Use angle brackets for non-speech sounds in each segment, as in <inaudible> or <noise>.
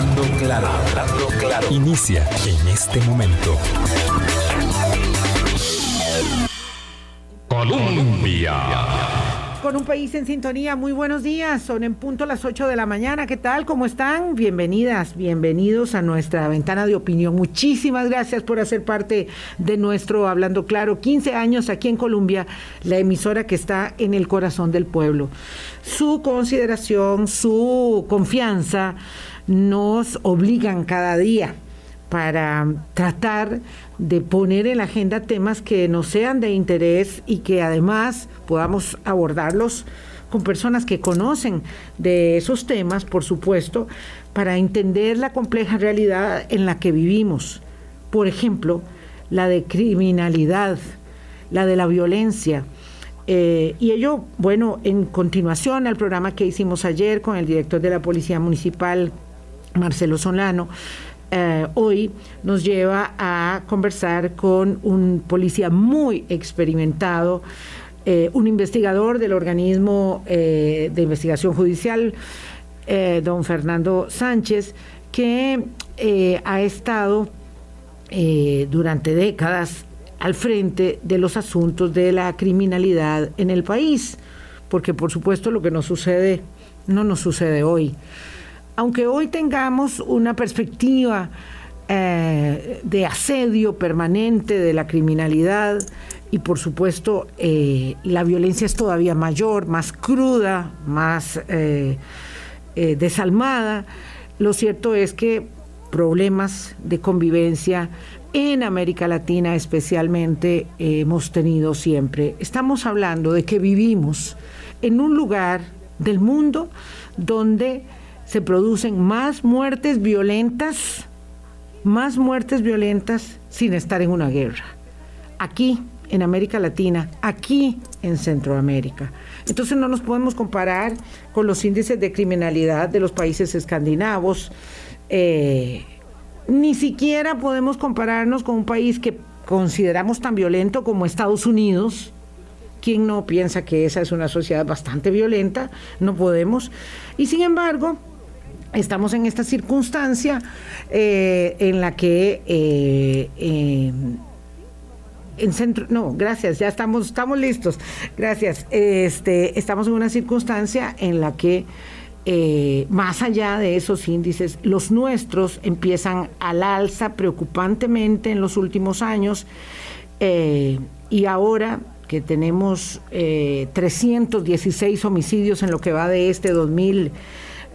Hablando claro, hablando claro. Inicia en este momento. Colombia. Con un país en sintonía, muy buenos días. Son en punto las 8 de la mañana. ¿Qué tal? ¿Cómo están? Bienvenidas, bienvenidos a nuestra ventana de opinión. Muchísimas gracias por hacer parte de nuestro Hablando Claro. 15 años aquí en Colombia, la emisora que está en el corazón del pueblo. Su consideración, su confianza nos obligan cada día para tratar de poner en la agenda temas que nos sean de interés y que además podamos abordarlos con personas que conocen de esos temas, por supuesto, para entender la compleja realidad en la que vivimos. Por ejemplo, la de criminalidad, la de la violencia. Eh, y ello, bueno, en continuación al programa que hicimos ayer con el director de la Policía Municipal, Marcelo Solano, eh, hoy nos lleva a conversar con un policía muy experimentado, eh, un investigador del organismo eh, de investigación judicial, don Fernando Sánchez, que ha estado durante décadas al frente de los asuntos de la criminalidad en el país, porque por supuesto lo que nos sucede no nos sucede hoy aunque hoy tengamos una perspectiva eh, de asedio permanente de la criminalidad y por supuesto eh, la violencia es todavía mayor, más cruda, más eh, desalmada, lo cierto es que problemas de convivencia en América Latina especialmente hemos tenido siempre. Estamos hablando de que vivimos en un lugar del mundo donde se producen más muertes violentas, más muertes violentas sin estar en una guerra. Aquí, en América Latina, aquí en Centroamérica. Entonces no nos podemos comparar con los índices de criminalidad de los países escandinavos. Eh, ni siquiera podemos compararnos con un país que consideramos tan violento como Estados Unidos. ¿Quién no piensa que esa es una sociedad bastante violenta? No podemos. Y sin embargo, estamos en esta circunstancia eh, en la que eh, en centro no gracias ya estamos estamos listos. Gracias. Este estamos en una circunstancia en la que eh, más allá de esos índices los nuestros empiezan al alza preocupantemente en los últimos años y ahora que tenemos 316 homicidios en lo que va de este 2000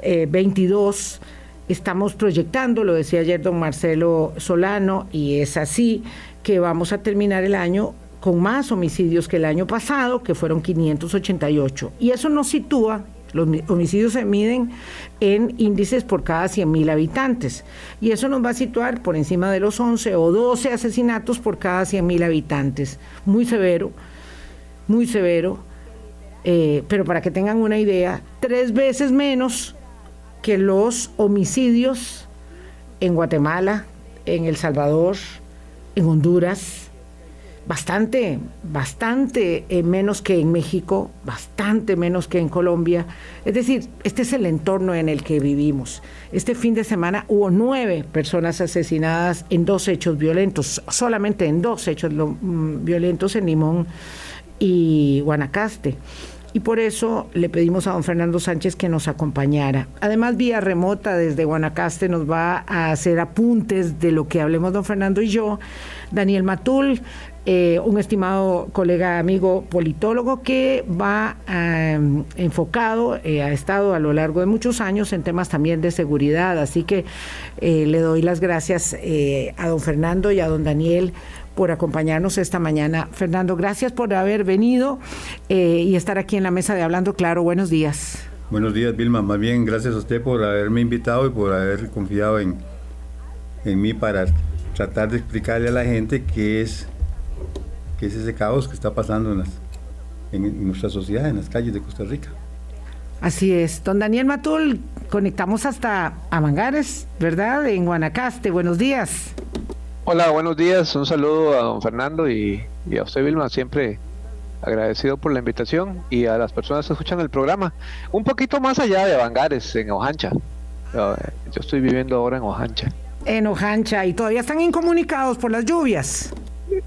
22 eh, estamos proyectando, lo decía ayer don Marcelo Solano, y es así que vamos a terminar el año con más homicidios que el año pasado, que fueron 588. Y eso nos sitúa, los homicidios se miden en índices por cada 100.000 habitantes. Y eso nos va a situar por encima de los 11 o 12 asesinatos por cada 100.000 habitantes. Muy severo, muy severo. Eh, pero para que tengan una idea, tres veces menos que los homicidios en Guatemala, en El Salvador, en Honduras, bastante, bastante eh, menos que en México, bastante menos que en Colombia. Es decir, este es el entorno en el que vivimos. Este fin de semana hubo nueve personas asesinadas en dos hechos violentos, solamente en dos hechos mm, violentos en Limón y Guanacaste y por eso le pedimos a don Fernando Sánchez que nos acompañara. Además, vía remota desde Guanacaste nos va a hacer apuntes de lo que hablemos don Fernando y yo. Daniel Matul, eh, un estimado colega amigo politólogo que va em, enfocado, eh, ha estado a lo largo de muchos años en temas también de seguridad, así que eh, le doy las gracias a don Fernando y a don Daniel por acompañarnos esta mañana. Fernando, gracias por haber venido eh, y estar aquí en la mesa de Hablando Claro. Buenos días. Buenos días, Vilma. Más bien, gracias a usted por haberme invitado y por haber confiado en, en mí para tratar de explicarle a la gente qué es, qué es ese caos que está pasando en, en nuestra sociedad, en las calles de Costa Rica. Así es. Don Daniel Matul, conectamos hasta a Mangares, ¿verdad? En Guanacaste. Buenos días. Hola, buenos días. Un saludo a don Fernando y, a usted, Vilma, siempre agradecido por la invitación y a las personas que escuchan el programa. Un poquito más allá de Bangares, en Ojancha. yo estoy viviendo ahora en Ojancha. En Ojancha, ¿y todavía están incomunicados por las lluvias?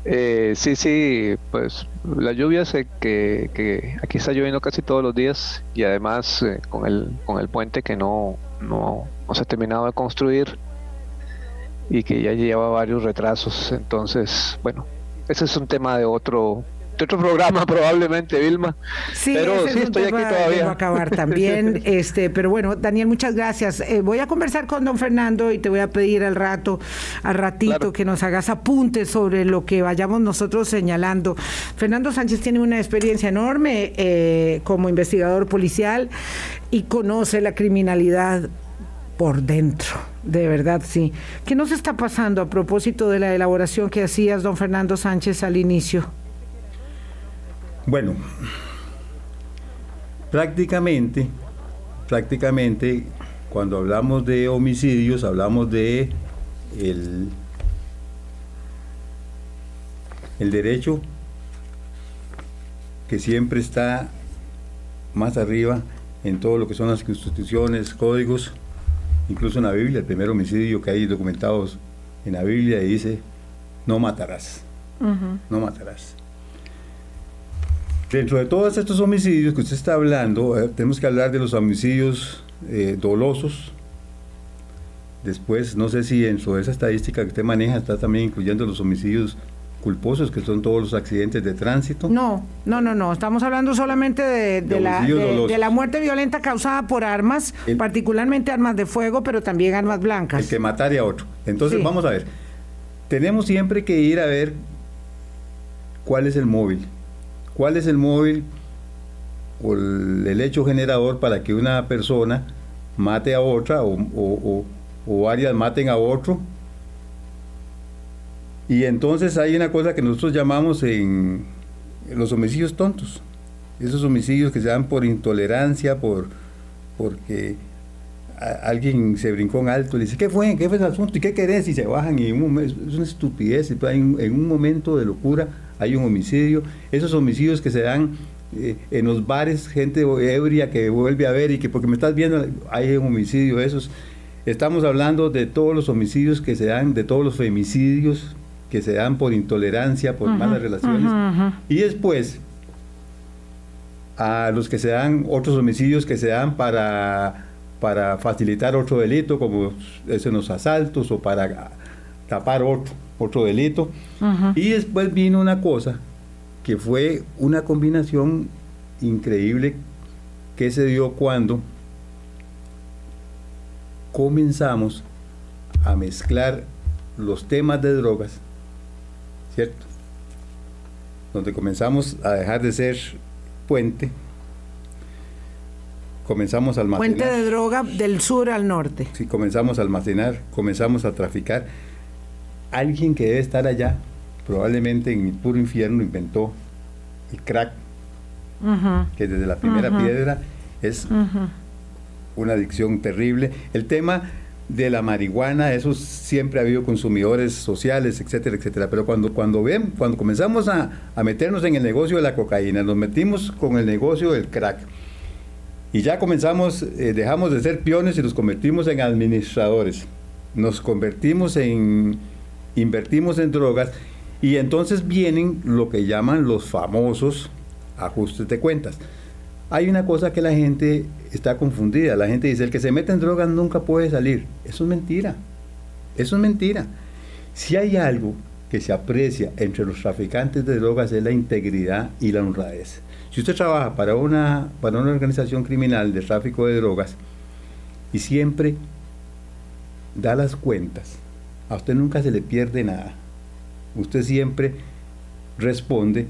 Eh, sí, sí, pues la lluvia sé que, que, aquí está lloviendo casi todos los días y además eh, con, el, con el puente que no, no, no se ha terminado de construir y que ya lleva varios retrasos. Entonces, bueno, ese es un tema de otro otro programa <laughs> probablemente, Vilma. Sí, pero sí, estoy aquí todavía. acabar también, <laughs> este, pero bueno, Daniel, muchas gracias. Eh, voy a conversar con don Fernando y te voy a pedir al rato, al ratito, que nos hagas apuntes sobre lo que vayamos nosotros señalando. Fernando Sánchez tiene una experiencia enorme eh, como investigador policial y conoce la criminalidad por dentro, de verdad sí. ¿Qué nos está pasando a propósito de la elaboración que hacías, don Fernando Sánchez, al inicio? Bueno, prácticamente, prácticamente, cuando hablamos de homicidios, hablamos de el, el derecho que siempre está más arriba en todo lo que son las constituciones, códigos, incluso en la Biblia, el primer homicidio que hay documentados en la Biblia dice, no matarás, no matarás. Dentro de todos estos homicidios que usted está hablando, eh, tenemos que hablar de los homicidios eh, dolosos. Después, no sé si en esa estadística que usted maneja está también incluyendo los homicidios culposos, que son todos los accidentes de tránsito. No, no, no, no. Estamos hablando solamente de, la, de, la, muerte violenta causada por armas, particularmente armas de fuego, pero también armas blancas. El que mataría a otro. Entonces, vamos a ver. Tenemos siempre que ir a ver cuál es el móvil cuál es el móvil o el, hecho generador para que una persona mate a otra o, varias maten a otro. Y entonces hay una cosa que nosotros llamamos en, los homicidios tontos. Esos homicidios que se dan por intolerancia, por porque alguien se brincó en alto y dice, ¿qué fue? ¿Qué fue ese asunto? ¿Y qué querés? Y se bajan y en un es una estupidez. En un momento de locura hay un homicidio. Esos homicidios que se dan eh, en los bares, gente ebria que vuelve a ver y que porque me estás viendo hay un homicidio. Esos. Estamos hablando de todos los homicidios que se dan, de todos los femicidios que se dan por intolerancia, por malas relaciones. Y después, a los que se dan, otros homicidios que se dan para, para facilitar otro delito, como es en los asaltos o para tapar otro otro delito. Y después vino una cosa que fue una combinación increíble que se dio cuando comenzamos a mezclar los temas de drogas, ¿cierto? Donde comenzamos a dejar de ser puente, comenzamos a almacenar. Puente de droga del sur al norte. Sí, comenzamos a almacenar, comenzamos a traficar alguien que debe estar allá, probablemente en el puro infierno, inventó el crack, que desde la primera piedra es una adicción terrible. El tema de la marihuana, eso siempre ha habido consumidores sociales, etcétera, etcétera. Pero cuando, cuando ven, cuando comenzamos a, meternos en el negocio de la cocaína, nos metimos con el negocio del crack. Y ya comenzamos, eh, dejamos de ser peones y nos convertimos en administradores. Nos convertimos en invertimos en drogas y entonces vienen lo que llaman los famosos ajustes de cuentas. Hay una cosa que la gente está confundida. La gente dice, el que se mete en drogas nunca puede salir. Eso es mentira. Eso es mentira. Si hay algo que se aprecia entre los traficantes de drogas es la integridad y la honradez. Si usted trabaja para una, para una organización criminal de tráfico de drogas y siempre da las cuentas, a usted nunca se le pierde nada. Usted siempre responde,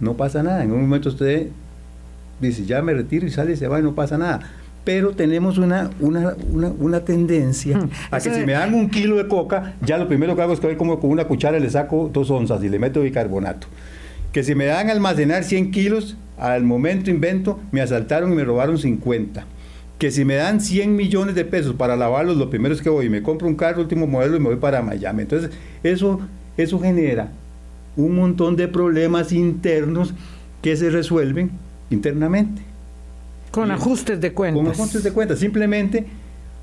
no pasa nada. En un momento usted dice, ya me retiro y sale y se va y no pasa nada. Pero tenemos una, una, una, tendencia hmm. a que si me dan un kilo de coca, ya lo primero que hago es que como con una cuchara le saco dos onzas y le meto bicarbonato. Que si me dan almacenar 100 kilos, al momento invento, me asaltaron y me robaron 50 que si me dan 100 millones de pesos para lavarlos, lo primero es que voy y me compro un carro último modelo y me voy para Miami. Entonces, eso, eso genera un montón de problemas internos que se resuelven internamente. Con ajustes de cuentas. Con ajustes de cuentas. Simplemente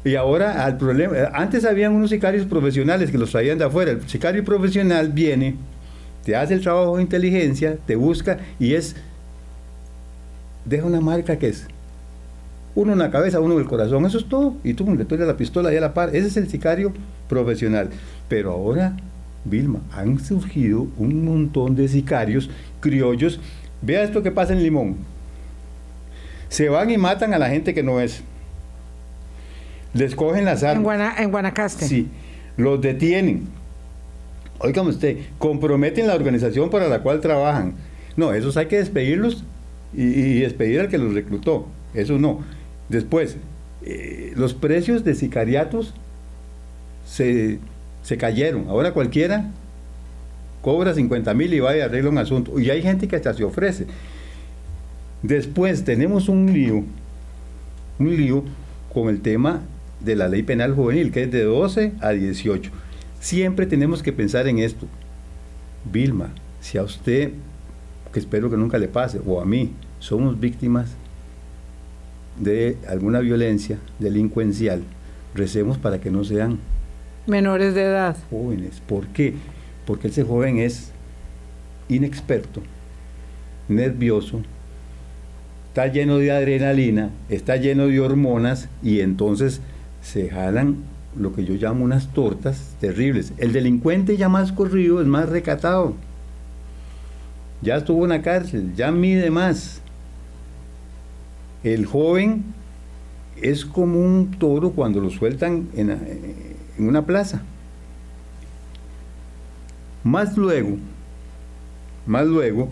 Y ahora al problema, antes habían unos sicarios profesionales que los traían de afuera. El sicario profesional viene, te hace el trabajo de inteligencia, te busca y es, deja una marca que es uno en la cabeza, uno en el corazón, eso es todo. Y tú le tomas la pistola y a la par. Ese es el sicario profesional. Pero ahora, Vilma, han surgido un montón de sicarios criollos. Vea esto que pasa en Limón. Se van y matan a la gente que no es. Les cogen las armas. En, Guanacaste. Sí. Los detienen. Oigan usted, comprometen la organización para la cual trabajan. No, esos hay que despedirlos y, y despedir al que los reclutó. Eso no. Después, eh, los precios de sicariatos se, cayeron. Ahora cualquiera cobra 50 mil y va y arregla un asunto. Y hay gente que hasta se ofrece. Después tenemos un lío, un lío con el tema de la ley penal juvenil, que es de 12 a 18. Siempre tenemos que pensar en esto. Vilma, si a usted, que espero que nunca le pase, o a mí, somos víctimas de alguna violencia delincuencial, recemos para que no sean menores de edad. Jóvenes. ¿Por qué? Porque ese joven es inexperto, nervioso, está lleno de adrenalina, está lleno de hormonas y entonces se jalan lo que yo llamo unas tortas terribles. El delincuente ya más corrido es más recatado. Ya estuvo en la cárcel, ya mide más. El joven es como un toro cuando lo sueltan en, una plaza. Más luego, más luego,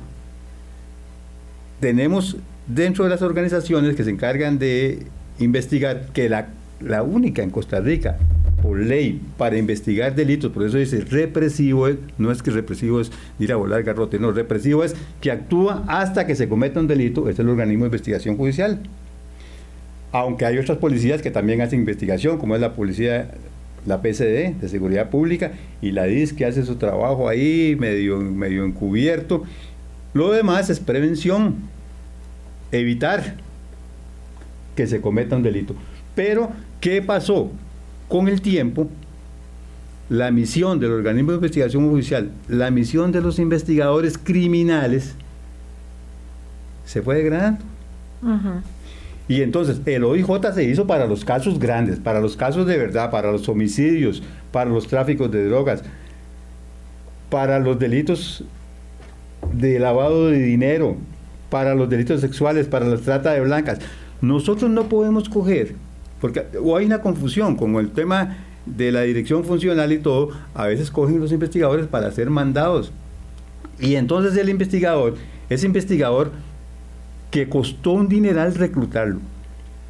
tenemos dentro de las organizaciones que se encargan de investigar, que la, la única en Costa Rica, por ley, para investigar delitos, por eso dice represivo, no es que represivo es ir a volar garrote, no, represivo es que actúa hasta que se cometa un delito, es el organismo de investigación judicial. Aunque hay otras policías que también hacen investigación, como es la policía, la PCD, de Seguridad Pública, y la DIS, que hace su trabajo ahí, medio, medio encubierto. Lo demás es prevención, evitar que se cometa un delito. Pero, ¿qué pasó? Con el tiempo, la misión del organismo de investigación judicial, la misión de los investigadores criminales, se fue degradando. Y entonces el OIJ se hizo para los casos grandes, para los casos de verdad, para los homicidios, para los tráficos de drogas, para los delitos de lavado de dinero, para los delitos sexuales, para la trata de blancas. Nosotros no podemos coger, porque o hay una confusión con el tema de la dirección funcional y todo, a veces cogen los investigadores para hacer mandados. Y entonces el investigador, ese investigador que costó un dineral reclutarlo,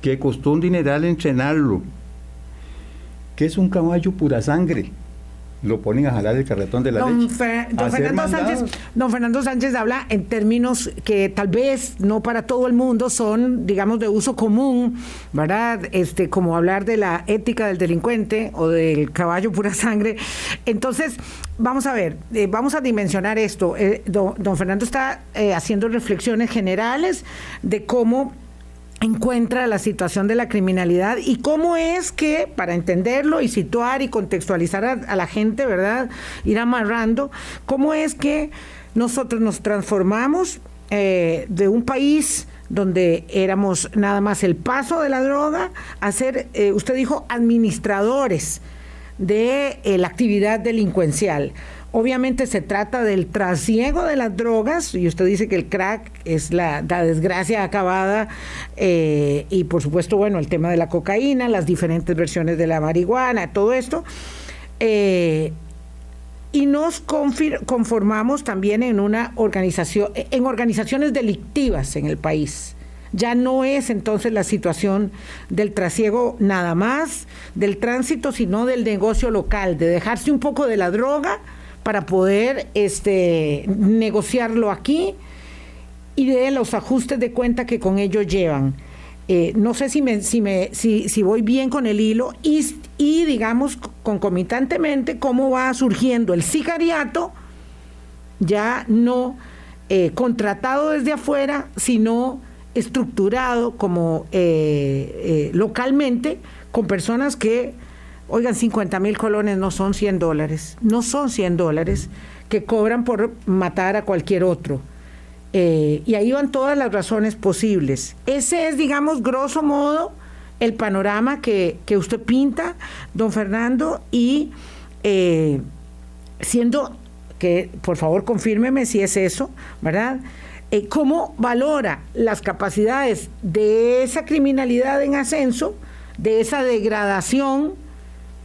que costó un dineral entrenarlo, que es un caballo pura sangre. Lo ponen a jalar el carretón de la don leche. don, Fernando Sánchez, don Fernando Sánchez habla en términos que tal vez no para todo el mundo son, digamos, de uso común, ¿verdad? Este, como hablar de la ética del delincuente o del caballo pura sangre. Entonces, Vamos a ver, eh, vamos a dimensionar esto. Eh, don, Fernando está eh, haciendo reflexiones generales de cómo encuentra la situación de la criminalidad y cómo es que, para entenderlo y situar y contextualizar a, la gente, ¿verdad? Ir amarrando, cómo es que nosotros nos transformamos de un país donde éramos nada más el paso de la droga a ser, usted dijo, administradores de eh, la actividad delincuencial. Obviamente se trata del trasiego de las drogas, y usted dice que el crack es la, desgracia acabada, eh, y por supuesto, bueno, el tema de la cocaína, las diferentes versiones de la marihuana, todo esto. Eh, y nos conformamos también en una organización, en organizaciones delictivas en el país. Ya no es entonces la situación del trasiego nada más, del tránsito, sino del negocio local, de dejarse un poco de la droga para poder este, negociarlo aquí y de los ajustes de cuenta que con ello llevan. Eh, no sé si, me, si, me, si, si, voy bien con el hilo y, y, digamos, concomitantemente, cómo va surgiendo el sicariato, ya no eh, contratado desde afuera, sino estructurado como eh, localmente con personas que, oigan, 50 mil colones no son 100 dólares, no son 100 dólares que cobran por matar a cualquier otro. Eh, y ahí van todas las razones posibles. Ese es, digamos, grosso modo, el panorama que, usted pinta, don Fernando, y eh, siendo que, por favor, confírmeme si es eso, ¿verdad? Eh, ¿Cómo valora las capacidades de esa criminalidad en ascenso, de esa degradación,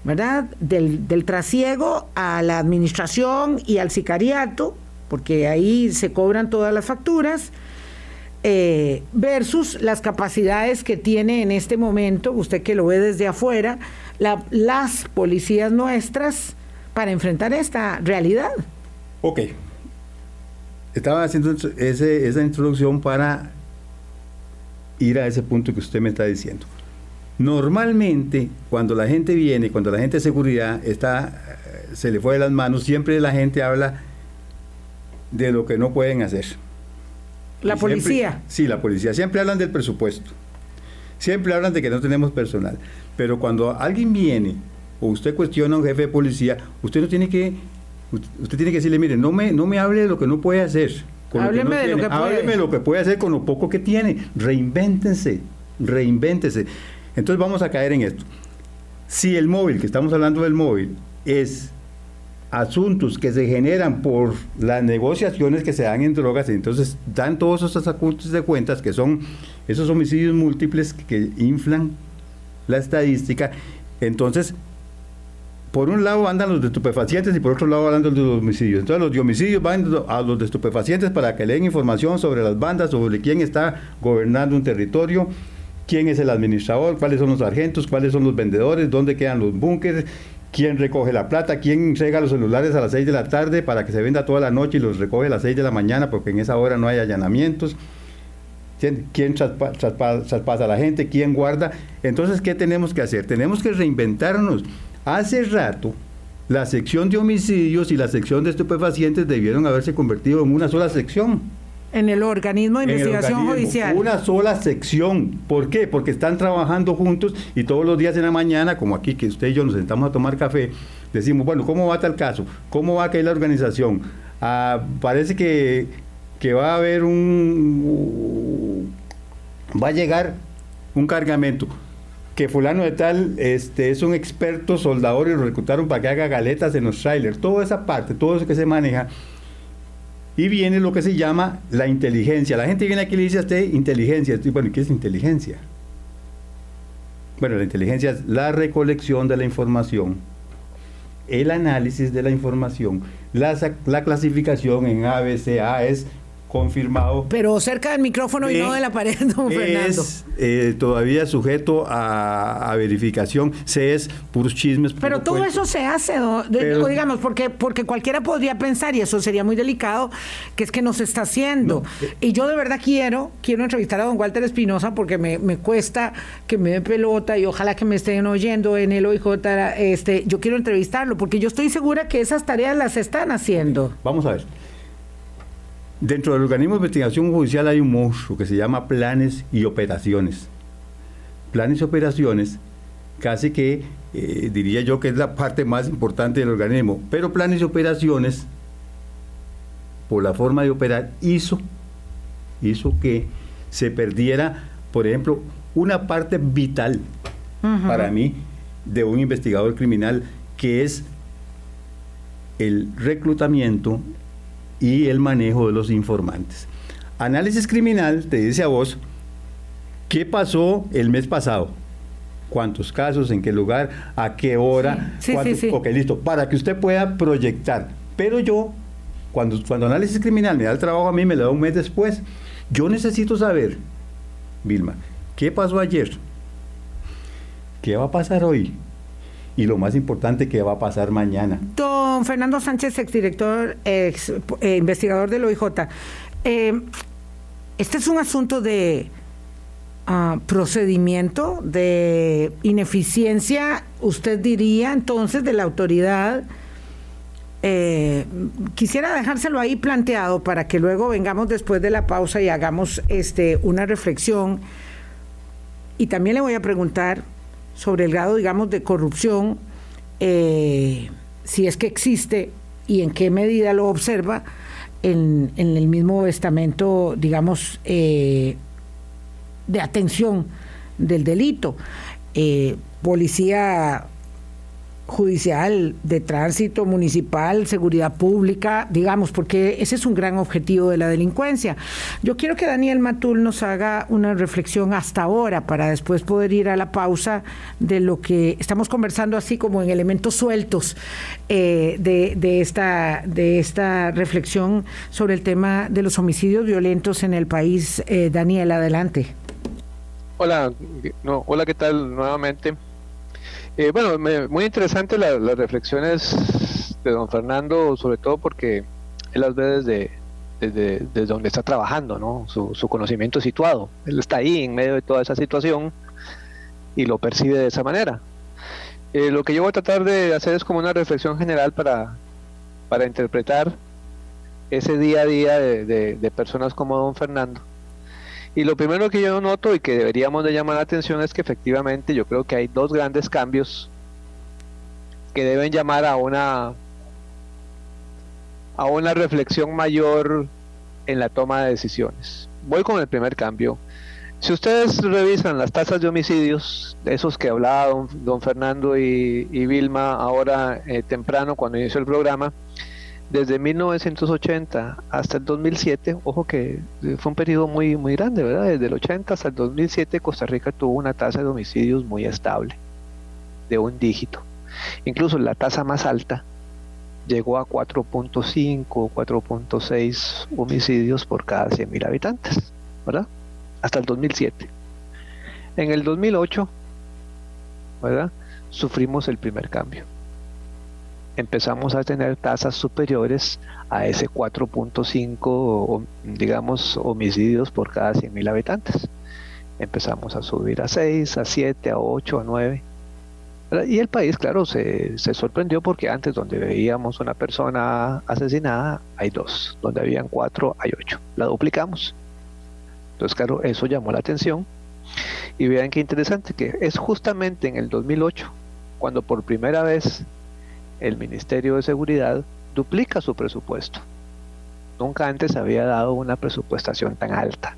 ¿verdad? Del, del trasiego a la administración y al sicariato, porque ahí se cobran todas las facturas, eh, versus las capacidades que tiene en este momento, usted que lo ve desde afuera, las policías nuestras para enfrentar esta realidad. Ok. Estaba haciendo esa introducción para ir a ese punto que usted me está diciendo. Normalmente, cuando la gente viene, cuando la gente de seguridad está, se le fue de las manos, siempre la gente habla de lo que no pueden hacer la policía. sí, la policía. Siempre hablan del presupuesto. Siempre hablan de que no tenemos personal. Pero cuando alguien viene o usted cuestiona a un jefe de policía, usted no tiene que usted tiene que decirle, mire, no me no me hable de lo que no puede hacer. Hábleme de lo que puede. Hábleme de lo que puede hacer con lo poco que tiene. Reinvéntense. Reinvéntense. Entonces vamos a caer en esto. Si el móvil, que estamos hablando del móvil, es asuntos que se generan por las negociaciones que se dan en drogas, entonces dan todos esos ajustes de cuentas que son esos homicidios múltiples que inflan la estadística. Entonces, por un lado andan los de estupefacientes y por otro lado andan los de homicidios. Entonces los de homicidios van a los de estupefacientes para que den información sobre las bandas, sobre quién está gobernando un territorio, quién es el administrador, cuáles son los sargentos, cuáles son los vendedores, dónde quedan los búnkeres, quién recoge la plata, quién entrega los celulares a las 6 de la tarde para que se venda toda la noche y los recoge a las 6 de la mañana porque en esa hora no hay allanamientos. ¿Quién traspasa a la gente? ¿Quién guarda? Entonces, ¿qué tenemos que hacer? Tenemos que reinventarnos. Hace rato, la sección de homicidios y la sección de estupefacientes debieron haberse convertido en una sola sección en el organismo de investigación judicial. Una sola sección. ¿Por qué? Porque están trabajando juntos y todos los días en la mañana, como aquí que usted y yo nos sentamos a tomar café, decimos, bueno, ¿cómo va tal caso? ¿Cómo va a caer la organización? Ah, parece que, que va a haber un... va a llegar un cargamento que fulano de tal este, es un experto soldador y lo reclutaron para que haga galetas en los trailers. Toda esa parte, todo eso que se maneja, y viene lo que se llama la inteligencia. La gente viene aquí y le dice a usted inteligencia. Bueno, ¿qué es inteligencia? Bueno, la inteligencia es la recolección de la información, el análisis de la información, la, la clasificación en A, es confirmado. Pero cerca del micrófono y no de la pared, <laughs> don Fernando. Es eh, todavía sujeto a, verificación, se es puros chismes. Pero todo eso se hace, digamos, porque, porque cualquiera podría pensar, y eso sería muy delicado, que es que no se está haciendo. Eh. y yo de verdad quiero, quiero entrevistar a don Walter Espinosa porque me, me cuesta que me dé pelota y ojalá que me estén oyendo en el OIJ. Este, yo quiero entrevistarlo porque yo estoy segura que esas tareas las están haciendo. Vamos a ver. Dentro del organismo de investigación judicial hay un monstruo que se llama planes y operaciones. Planes y operaciones, casi que eh, diría yo que es la parte más importante del organismo, pero planes y operaciones, por la forma de operar, hizo, hizo que se perdiera, por ejemplo, una parte vital para mí de un investigador criminal, que es el reclutamiento, y el manejo de los informantes. Análisis criminal te dice a vos qué pasó el mes pasado, cuántos casos, en qué lugar, a qué hora. Sí, sí, sí, ok, listo, para que usted pueda proyectar. Pero yo, cuando, cuando análisis criminal me da el trabajo a mí, me lo da un mes después. Yo necesito saber, Vilma, ¿qué pasó ayer? ¿Qué va a pasar hoy? Y lo más importante que va a pasar mañana. Don Fernando Sánchez, exdirector, ex, eh, investigador del OIJ. Eh, este es un asunto de ah, procedimiento, de ineficiencia, usted diría entonces, de la autoridad. Eh, quisiera dejárselo ahí planteado para que luego vengamos después de la pausa y hagamos este, una reflexión. Y también le voy a preguntar sobre el grado, digamos, de corrupción, eh, si es que existe y en qué medida lo observa en, el mismo estamento, digamos, eh, de atención del delito. Eh, policía judicial, de tránsito municipal, seguridad pública, digamos, porque ese es un gran objetivo de la delincuencia. Yo quiero que Daniel Matul nos haga una reflexión hasta ahora para después poder ir a la pausa de lo que estamos conversando así como en elementos sueltos eh, de, esta, de esta reflexión sobre el tema de los homicidios violentos en el país. Eh, Daniel, adelante. Hola, no, hola, ¿qué tal nuevamente? Eh, bueno, muy interesante las reflexiones de don Fernando, sobre todo porque él las ve desde, desde, donde está trabajando, ¿no? Su, conocimiento situado. Él está ahí en medio de toda esa situación y lo percibe de esa manera. Eh, lo que yo voy a tratar de hacer es como una reflexión general para, para interpretar ese día a día de personas como don Fernando y lo primero que yo noto y que deberíamos de llamar la atención es que efectivamente yo creo que hay dos grandes cambios que deben llamar a una a una reflexión mayor en la toma de decisiones. Voy con el primer cambio. Si ustedes revisan las tasas de homicidios, esos que hablaba don, Fernando y, Vilma ahora eh, temprano cuando inició el programa, desde 1980 hasta el 2007, ojo que fue un periodo muy, muy grande, ¿verdad? Desde el 80 hasta el 2007 Costa Rica tuvo una tasa de homicidios muy estable, de un dígito. Incluso la tasa más alta llegó a 4.5, 4.6 homicidios por cada 100.000 habitantes, ¿verdad? Hasta el 2007. En el 2008, ¿verdad? Sufrimos el primer cambio empezamos a tener tasas superiores a ese 4.5, digamos, homicidios por cada 100.000 habitantes. Empezamos a subir a 6, a 7, a 8, a 9. Y el país, claro, se, se, sorprendió porque antes donde veíamos una persona asesinada, hay dos. Donde habían cuatro, hay ocho. La duplicamos. Entonces, claro, eso llamó la atención. Y vean qué interesante, que es justamente en el 2008, cuando por primera vez el Ministerio de Seguridad duplica su presupuesto. Nunca antes había dado una presupuestación tan alta.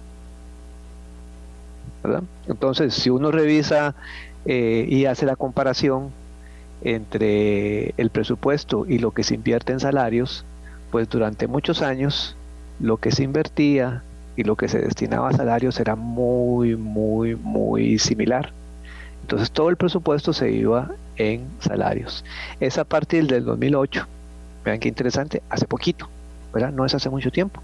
Entonces, si uno revisa eh, y hace la comparación entre el presupuesto y lo que se invierte en salarios, pues durante muchos años lo que se invertía y lo que se destinaba a salarios era muy, muy, muy similar. Entonces todo el presupuesto se iba en salarios. Es a partir del 2008, vean qué interesante, hace poquito, ¿verdad? No es hace mucho tiempo.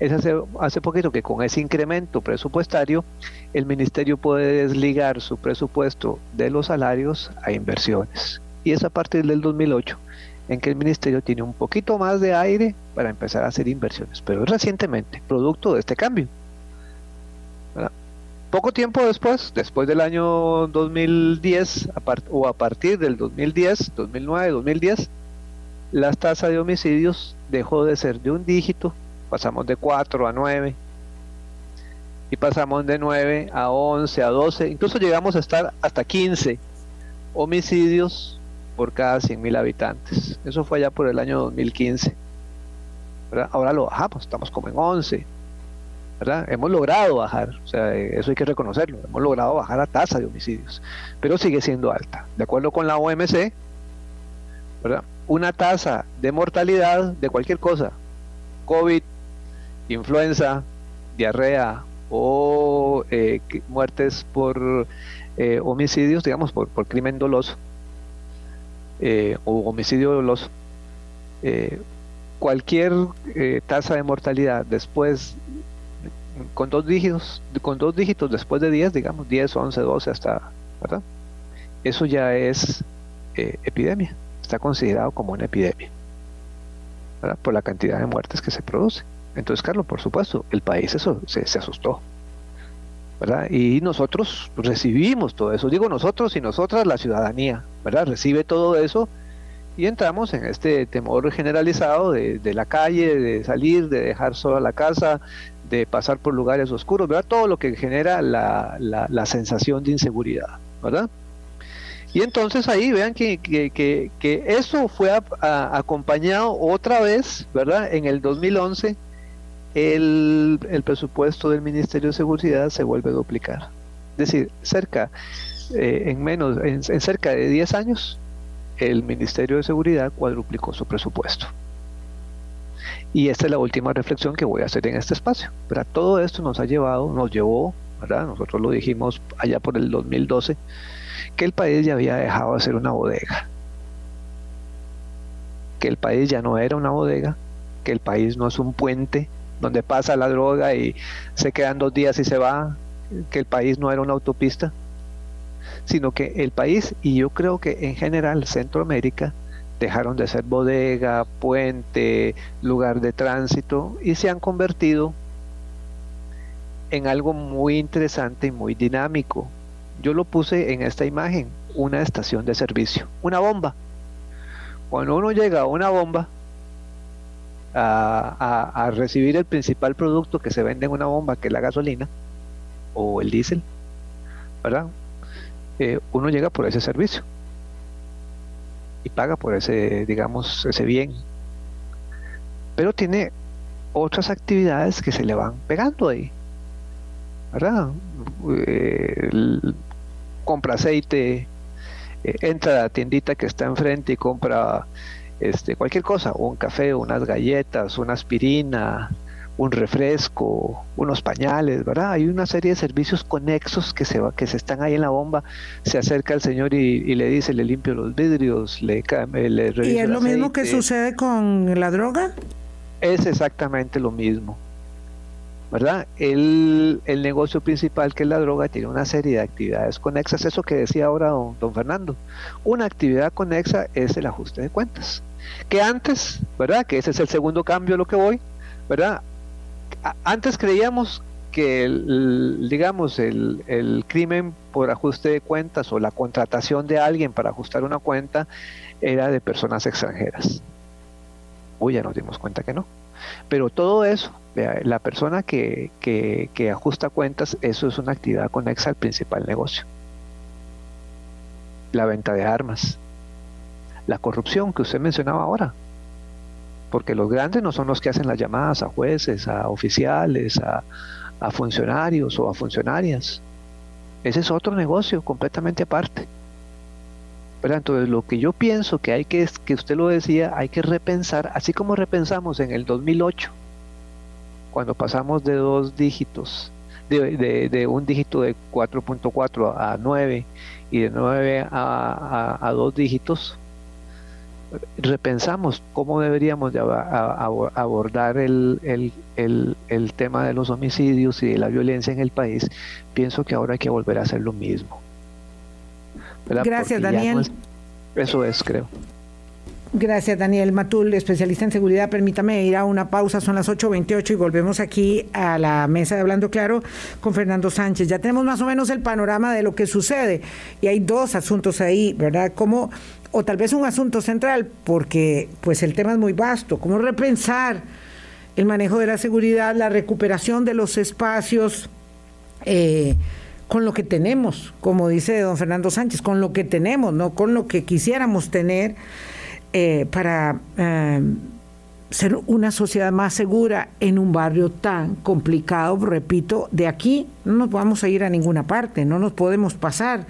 Es hace, hace poquito que con ese incremento presupuestario el ministerio puede desligar su presupuesto de los salarios a inversiones. Y es a partir del 2008 en que el ministerio tiene un poquito más de aire para empezar a hacer inversiones, pero es recientemente, producto de este cambio. ¿verdad? Poco tiempo después, después del año 2010 o a partir del 2010, 2009, 2010, la tasa de homicidios dejó de ser de un dígito, pasamos de 4 a 9 y pasamos de 9 a 11, a 12, incluso llegamos a estar hasta 15 homicidios por cada 100.000 habitantes. Eso fue allá por el año 2015. Ahora lo bajamos, estamos como en 11, Hemos logrado bajar, o sea, eso hay que reconocerlo, hemos logrado bajar la tasa de homicidios, pero sigue siendo alta. De acuerdo con la OMC, una tasa de mortalidad de cualquier cosa, COVID, influenza, diarrea o eh, muertes por eh, homicidios, digamos, por, crimen doloso eh, o homicidio doloso, cualquier tasa de mortalidad después con dos dígitos, con dos dígitos después de 10, digamos 10, 11, 12 hasta, ¿verdad? Eso ya es eh, epidemia, está considerado como una epidemia, ¿verdad? Por la cantidad de muertes que se produce. Entonces, Carlos, por supuesto, el país eso se, se asustó, ¿verdad? Y nosotros recibimos todo eso, digo nosotros y nosotras, la ciudadanía, ¿verdad? Recibe todo eso y entramos en este temor generalizado de, la calle, de salir, de dejar sola la casa, de pasar por lugares oscuros, ¿verdad? Todo lo que genera la, la, sensación de inseguridad, ¿verdad? Y entonces ahí vean que, que, eso fue acompañado otra vez, ¿verdad? En el 2011 el, el, presupuesto del Ministerio de Seguridad se vuelve a duplicar. Es decir, cerca, eh, en menos, en, cerca de 10 años, el Ministerio de Seguridad cuadruplicó su presupuesto. Y esta es la última reflexión que voy a hacer en este espacio. ¿verdad? Todo esto nos ha llevado, nos llevó, nosotros lo dijimos allá por el 2012, que el país ya había dejado de ser una bodega, que el país ya no era una bodega, que el país no es un puente donde pasa la droga y se quedan dos días y se va, que el país no era una autopista, sino que el país, y yo creo que en general Centroamérica, dejaron de ser bodega, puente, lugar de tránsito y se han convertido en algo muy interesante y muy dinámico. Yo lo puse en esta imagen, una estación de servicio, una bomba. Cuando uno llega a una bomba a, recibir el principal producto que se vende en una bomba, que es la gasolina o el diésel, ¿verdad? Eh, uno llega por ese servicio y paga por ese, digamos, ese bien. Pero tiene otras actividades que se le van pegando ahí. ¿Verdad? Eh, compra aceite, eh, entra a la tiendita que está enfrente y compra este, cualquier cosa, un café, unas galletas, una aspirina, un refresco, unos pañales, ¿verdad? Hay una serie de servicios conexos que se, que se están ahí en la bomba. Se acerca el señor y, le dice, le limpio los vidrios, le, le ¿Y es lo mismo que sucede con la droga? Es exactamente lo mismo. ¿verdad? El, el, negocio principal que es la droga tiene una serie de actividades conexas, eso que decía ahora don, don, Fernando. Una actividad conexa es el ajuste de cuentas. Que antes, ¿verdad? Que ese es el segundo cambio a lo que voy, ¿verdad? Antes creíamos que el, digamos el, crimen por ajuste de cuentas o la contratación de alguien para ajustar una cuenta era de personas extranjeras. Uy, ya nos dimos cuenta que no. Pero todo eso, la persona que, que, que ajusta cuentas, eso es una actividad conexa al principal negocio. La venta de armas, la corrupción que usted mencionaba ahora, porque los grandes no son los que hacen las llamadas a jueces, a oficiales, a, funcionarios o a funcionarias. Ese es otro negocio completamente aparte. Pero entonces lo que yo pienso que hay que, que usted lo decía, hay que repensar, así como repensamos en el 2008, cuando pasamos de dos dígitos, de, un dígito de 4.4 a 9 y de 9 a, a dos dígitos, repensamos cómo deberíamos abordar el, el, tema de los homicidios y de la violencia en el país, pienso que ahora hay que volver a hacer lo mismo. Gracias, Daniel. eso es, creo. Gracias, Daniel Matul, especialista en seguridad. Permítame ir a una pausa, son las 8.28 y volvemos aquí a la mesa de Hablando Claro con Fernando Sánchez. Ya tenemos más o menos el panorama de lo que sucede y hay dos asuntos ahí, ¿verdad? Cómo o tal vez un asunto central, porque pues el tema es muy vasto, cómo repensar el manejo de la seguridad, la recuperación de los espacios eh, con lo que tenemos, como dice don Fernando Sánchez, con lo que tenemos, no con lo que quisiéramos tener eh, para eh, ser una sociedad más segura en un barrio tan complicado, repito, de aquí no nos vamos a ir a ninguna parte, no nos podemos pasar.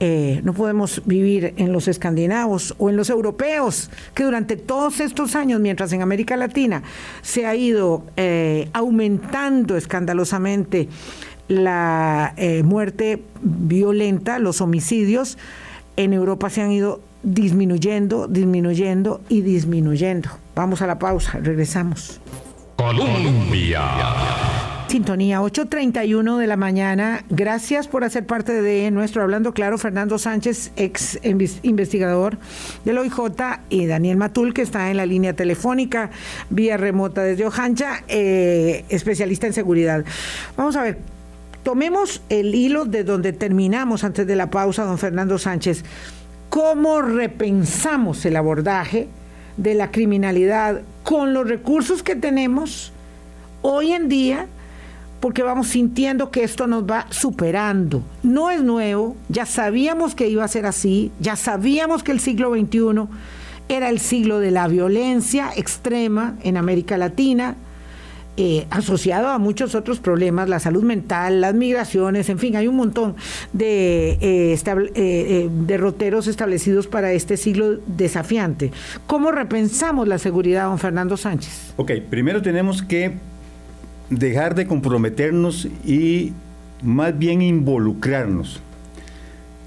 Eh, no podemos vivir en los escandinavos o en los europeos, que durante todos estos años, mientras en América Latina se ha ido eh, aumentando escandalosamente la eh, muerte violenta, los homicidios, en Europa se han ido disminuyendo, disminuyendo y disminuyendo. Vamos a la pausa, regresamos. Colombia. Sintonía 8.31 de la mañana. Gracias por hacer parte de nuestro Hablando Claro. Fernando Sánchez, ex investigador del OIJ, y Daniel Matul, que está en la línea telefónica vía remota desde Ojancha, eh, especialista en seguridad. Vamos a ver, tomemos el hilo de donde terminamos antes de la pausa, don Fernando Sánchez. ¿Cómo repensamos el abordaje de la criminalidad con los recursos que tenemos hoy en día? Porque vamos sintiendo que esto nos va superando. No es nuevo, ya sabíamos que iba a ser así, ya sabíamos que el siglo XXI era el siglo de la violencia extrema en América Latina, eh, asociado a muchos otros problemas, la salud mental, las migraciones, en fin, hay un montón de eh, eh, derroteros establecidos para este siglo desafiante. ¿Cómo repensamos la seguridad, don Fernando Sánchez? Ok, primero tenemos que dejar de comprometernos y más bien involucrarnos.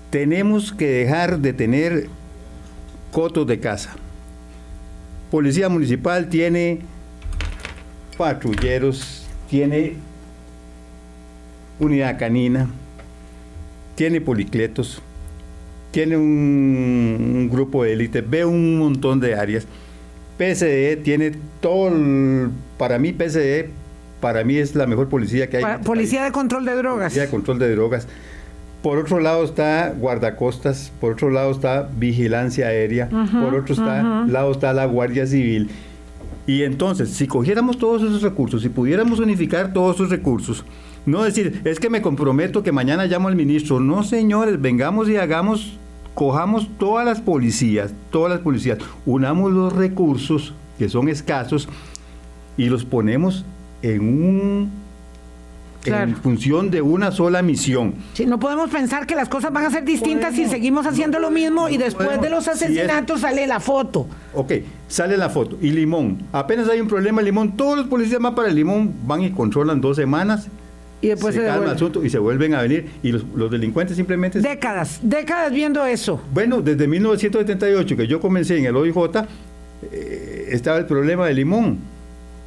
Tenemos que dejar de tener cotos de casa. Policía Municipal tiene patrulleros, tiene unidad canina, tiene policletos, tiene un, grupo de élite, ve un montón de áreas. PSE tiene todo, para mí PSE, para mí es la mejor policía que hay. Este policía de control de drogas. Policía de control de drogas. Por otro lado está guardacostas, por otro lado está vigilancia aérea, por otro lado está la Guardia Civil y entonces, si cogiéramos todos esos recursos, si pudiéramos unificar todos esos recursos, no decir, es que me comprometo que mañana llamo al ministro. No, señores, vengamos y hagamos, cojamos todas las policías, todas las policías, unamos los recursos que son escasos y los ponemos en un en función de una sola misión. Sí, no podemos pensar que las cosas van a ser distintas si seguimos haciendo lo mismo y después de los asesinatos sale la foto. Ok, sale la foto. Y Limón, apenas hay un problema Limón, todos los policías van para Limón, van y controlan dos semanas. Y después se, se el asunto y se vuelven a venir. Y los, delincuentes simplemente... Décadas, décadas viendo eso. Bueno, desde 1978 que yo comencé en el OIJ, eh, estaba el problema de Limón.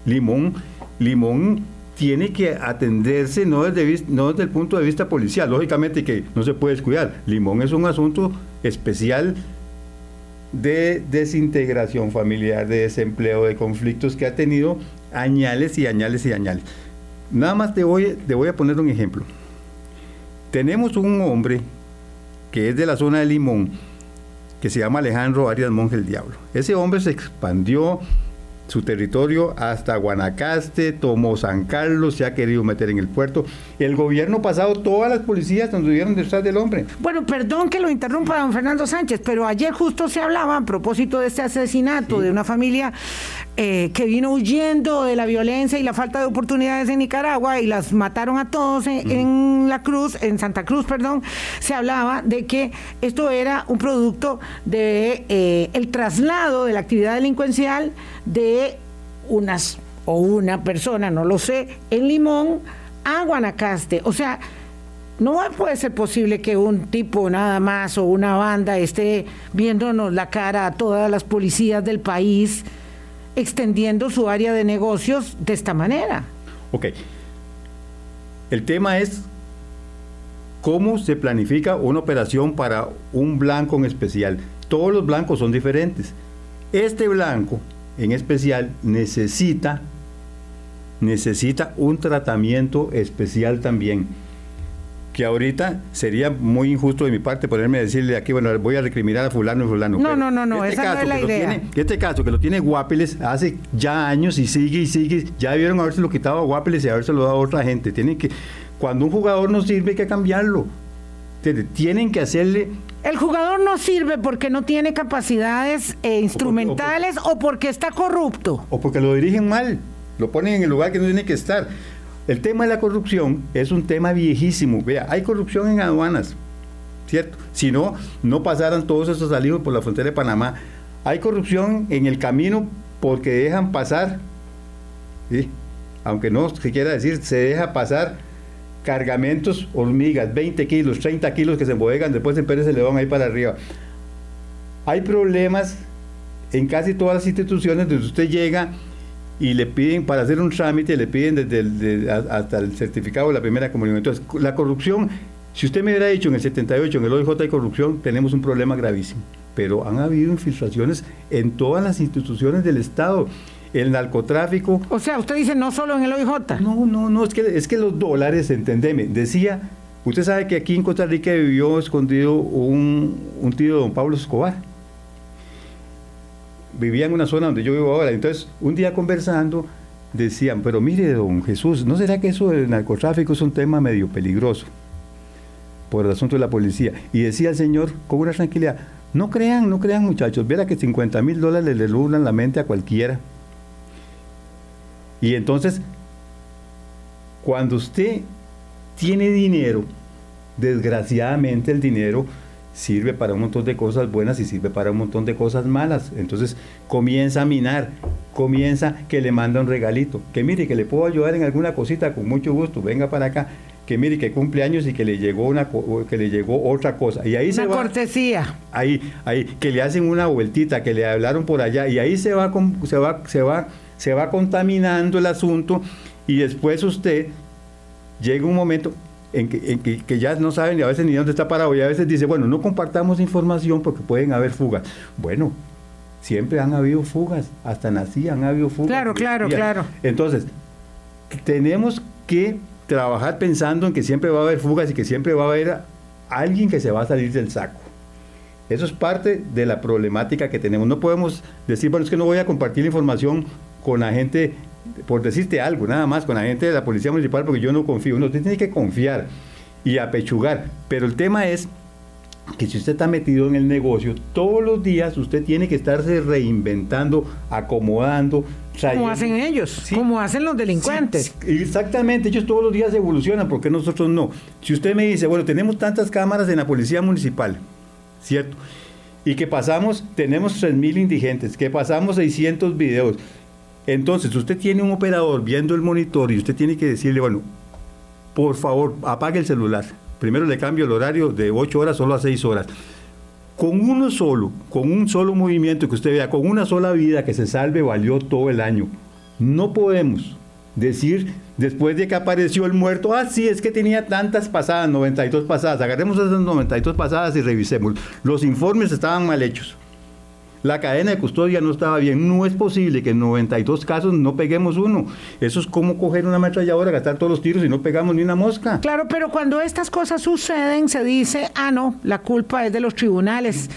Limón, Limón tiene que atenderse no desde, no desde el punto de vista policial, lógicamente que no se puede descuidar. Limón es un asunto especial de desintegración familiar, de desempleo, de conflictos que ha tenido añales y añales y añales. Nada más te voy, te voy a poner un ejemplo. Tenemos un hombre que es de la zona de Limón, que se llama Alejandro Arias Monge el Diablo. Ese hombre se expandió su territorio hasta Guanacaste, tomó San Carlos, se ha querido meter en el puerto. El gobierno pasado, todas las policías anduvieron detrás del hombre. Bueno, perdón que lo interrumpa, don Fernando Sánchez, pero ayer justo se hablaba a propósito de este asesinato de una familia eh, que vino huyendo de la violencia y la falta de oportunidades en Nicaragua y las mataron a todos en, la Cruz, en Santa Cruz, perdón. Se hablaba de que esto era un producto de eh, el traslado de la actividad delincuencial de unas o una persona, no lo sé, en Limón a Guanacaste. O sea, no puede ser posible que un tipo nada más o una banda esté viéndonos la cara a todas las policías del país extendiendo su área de negocios de esta manera. Ok. El tema es cómo se planifica una operación para un blanco en especial. Todos los blancos son diferentes. Este blanco en especial necesita, necesita un tratamiento especial también. Que ahorita sería muy injusto de mi parte ponerme a decirle aquí, bueno, voy a recriminar a fulano y fulano. No, no, no, no, este esa no es la idea. este caso que lo tiene Guapiles hace ya años y sigue y sigue, ya vieron haberse lo quitado a Guapiles y haberse lo dado a otra gente. Tienen que, cuando un jugador no sirve hay que cambiarlo. Tienen que hacerle el jugador no sirve porque no tiene capacidades eh, instrumentales o, porque está corrupto. O porque lo dirigen mal, lo ponen en el lugar que no tiene que estar. El tema de la corrupción es un tema viejísimo. Vea, hay corrupción en aduanas, ¿cierto? Si no, no pasaran todos esos salidos por la frontera de Panamá. Hay corrupción en el camino porque dejan pasar, aunque no se quiera decir, se deja pasar cargamentos, hormigas, 20 kilos, 30 kilos que se embodegan, después en Pérez se le van ahí para arriba. Hay problemas en casi todas las instituciones donde usted llega y le piden, para hacer un trámite, le piden desde hasta el certificado de la primera comunión. Entonces, la corrupción, si usted me hubiera dicho en el 78, en el OIJ hay corrupción, tenemos un problema gravísimo. Pero han habido infiltraciones en todas las instituciones del Estado el narcotráfico. O sea, usted dice no solo en el OIJ. No, no, no, es que, es que los dólares, entendeme, decía, usted sabe que aquí en Costa Rica vivió escondido un, un tío de don Pablo Escobar. Vivía en una zona donde yo vivo ahora. Entonces, un día conversando, decían, pero mire, don Jesús, ¿no será que eso del narcotráfico es un tema medio peligroso? Por el asunto de la policía. Y decía el Señor con una tranquilidad, no crean, no crean muchachos, verá que 50 mil dólares le lulan la mente a cualquiera. Y entonces, cuando usted tiene dinero, desgraciadamente el dinero sirve para un montón de cosas buenas y sirve para un montón de cosas malas. Entonces comienza a minar, comienza que le manda un regalito, que mire que le puedo ayudar en alguna cosita con mucho gusto, venga para acá, que mire que cumple años y que le llegó una que le llegó otra cosa y ahí una se va, cortesía. Ahí ahí que le hacen una vueltita, que le hablaron por allá y ahí se va se va se va se va contaminando el asunto y después usted llega un momento en, que, ya no saben y a veces ni dónde está parado y a veces dice, bueno, no compartamos información porque pueden haber fugas. Bueno, siempre han habido fugas, hasta nací han habido fugas. Claro, claro, claro. Entonces, tenemos que trabajar pensando en que siempre va a haber fugas y que siempre va a haber alguien que se va a salir del saco. Eso es parte de la problemática que tenemos. No podemos decir, bueno, es que no voy a compartir la información con la gente por decirte algo, nada más con la gente de la Policía Municipal, porque yo no confío. Uno tiene que confiar y apechugar. Pero el tema es que si usted está metido en el negocio, todos los días usted tiene que estarse reinventando, acomodando. Como hacen ellos, como hacen los delincuentes. exactamente, ellos todos los días evolucionan, porque nosotros no. Si usted me dice, bueno, tenemos tantas cámaras en la Policía Municipal, ¿cierto? Y que pasamos, tenemos 3.000 indigentes, que pasamos 600 videos, entonces, usted tiene un operador viendo el monitor y usted tiene que decirle, bueno, por favor, apague el celular. Primero le cambio el horario de 8 horas solo a 6 horas. Con uno solo, con un solo movimiento que usted vea, con una sola vida que se salve, valió todo el año. No podemos decir después de que apareció el muerto, ah, sí, es que tenía tantas pasadas, 92 pasadas. Agarremos esas 92 pasadas y revisemos. Los informes estaban mal hechos la cadena de custodia no estaba bien. No es posible que en 92 casos no peguemos uno. Eso es como coger una ametralladora, gastar todos los tiros y no pegamos ni una mosca. Claro, pero cuando estas cosas suceden, se dice, ah, no, la culpa es de los tribunales.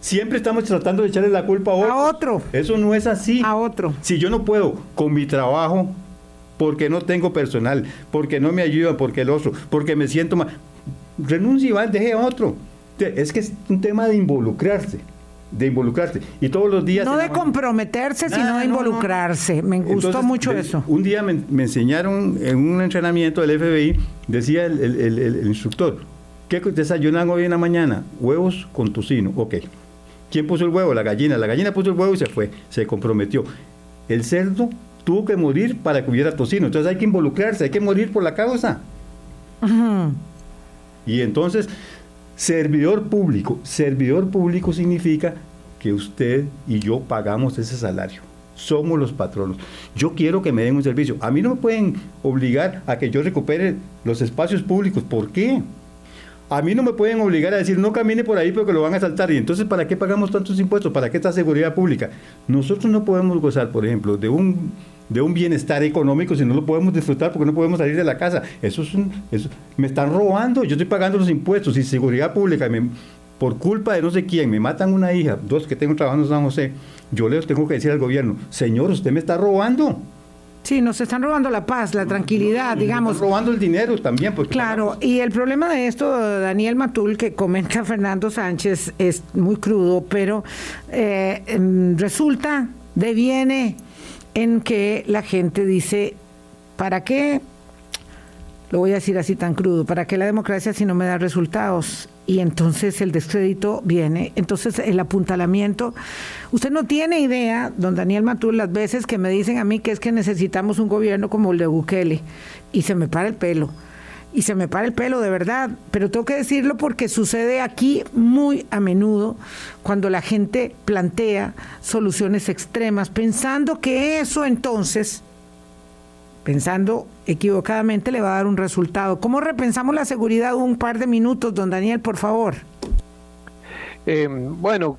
Siempre estamos tratando de echarle la culpa a otro. A otro. Eso no es así. A otro. Si yo no puedo con mi trabajo, porque no tengo personal, porque no me ayuda, porque el otro, porque me siento mal, renuncie y va, deje a otro. Es que es un tema de involucrarse de involucrarse. Y todos los días... No de comprometerse, sino de involucrarse. Me gustó mucho eso. Un día me, enseñaron en un entrenamiento del FBI, decía el, instructor, ¿qué desayunan hoy en la mañana? Huevos con tocino. Ok. ¿Quién puso el huevo? La gallina. La gallina puso el huevo y se fue, se comprometió. El cerdo tuvo que morir para que hubiera tocino. Entonces hay que involucrarse, hay que morir por la causa. Y entonces Servidor público. Servidor público significa que usted y yo pagamos ese salario. Somos los patronos. Yo quiero que me den un servicio. A mí no me pueden obligar a que yo recupere los espacios públicos. ¿Por qué? A mí no me pueden obligar a decir no camine por ahí porque lo van a saltar. Y entonces, ¿para qué pagamos tantos impuestos? ¿Para qué esta seguridad pública? Nosotros no podemos gozar, por ejemplo, de un de un bienestar económico si no lo podemos disfrutar porque no podemos salir de la casa. Eso es un, eso, me están robando, yo estoy pagando los impuestos y seguridad pública, por culpa de no sé quién, me matan una hija, dos que tengo trabajando en San José, yo les tengo que decir al gobierno, señor, usted me está robando. Sí, nos están robando la paz, la tranquilidad, digamos. Están robando el dinero también. Porque claro, y el problema de esto, Daniel Matul, que comenta Fernando Sánchez, es muy crudo, pero eh, em, resulta, deviene en que la gente dice, ¿para qué? Lo voy a decir así tan crudo, ¿para qué la democracia si no me da resultados? Y entonces el descrédito viene, entonces el apuntalamiento. Usted no tiene idea, don Daniel Matul, las veces que me dicen a mí que es que necesitamos un gobierno como el de Bukele, y se me para el pelo y se me para el pelo de verdad, pero tengo que decirlo porque sucede aquí muy a menudo cuando la gente plantea soluciones extremas, pensando que eso entonces, pensando equivocadamente, le va a dar un resultado. ¿Cómo repensamos la seguridad un par de minutos, don Daniel, por favor? Eh, bueno,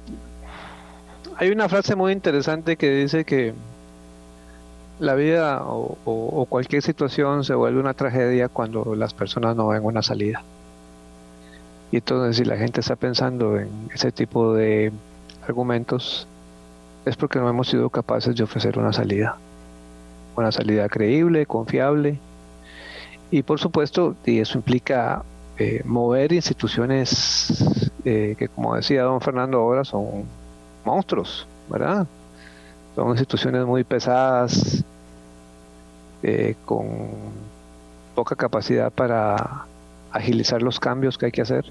hay una frase muy interesante que dice que la vida o, cualquier situación se vuelve una tragedia cuando las personas no ven una salida. Y entonces si la gente está pensando en ese tipo de argumentos, es porque no hemos sido capaces de ofrecer una salida. una salida creíble, confiable. Y por supuesto, y eso implica eh, mover instituciones eh, que, como decía don Fernando ahora, son monstruos, ¿verdad? Son instituciones muy pesadas, eh, con poca capacidad para agilizar los cambios que hay que hacer.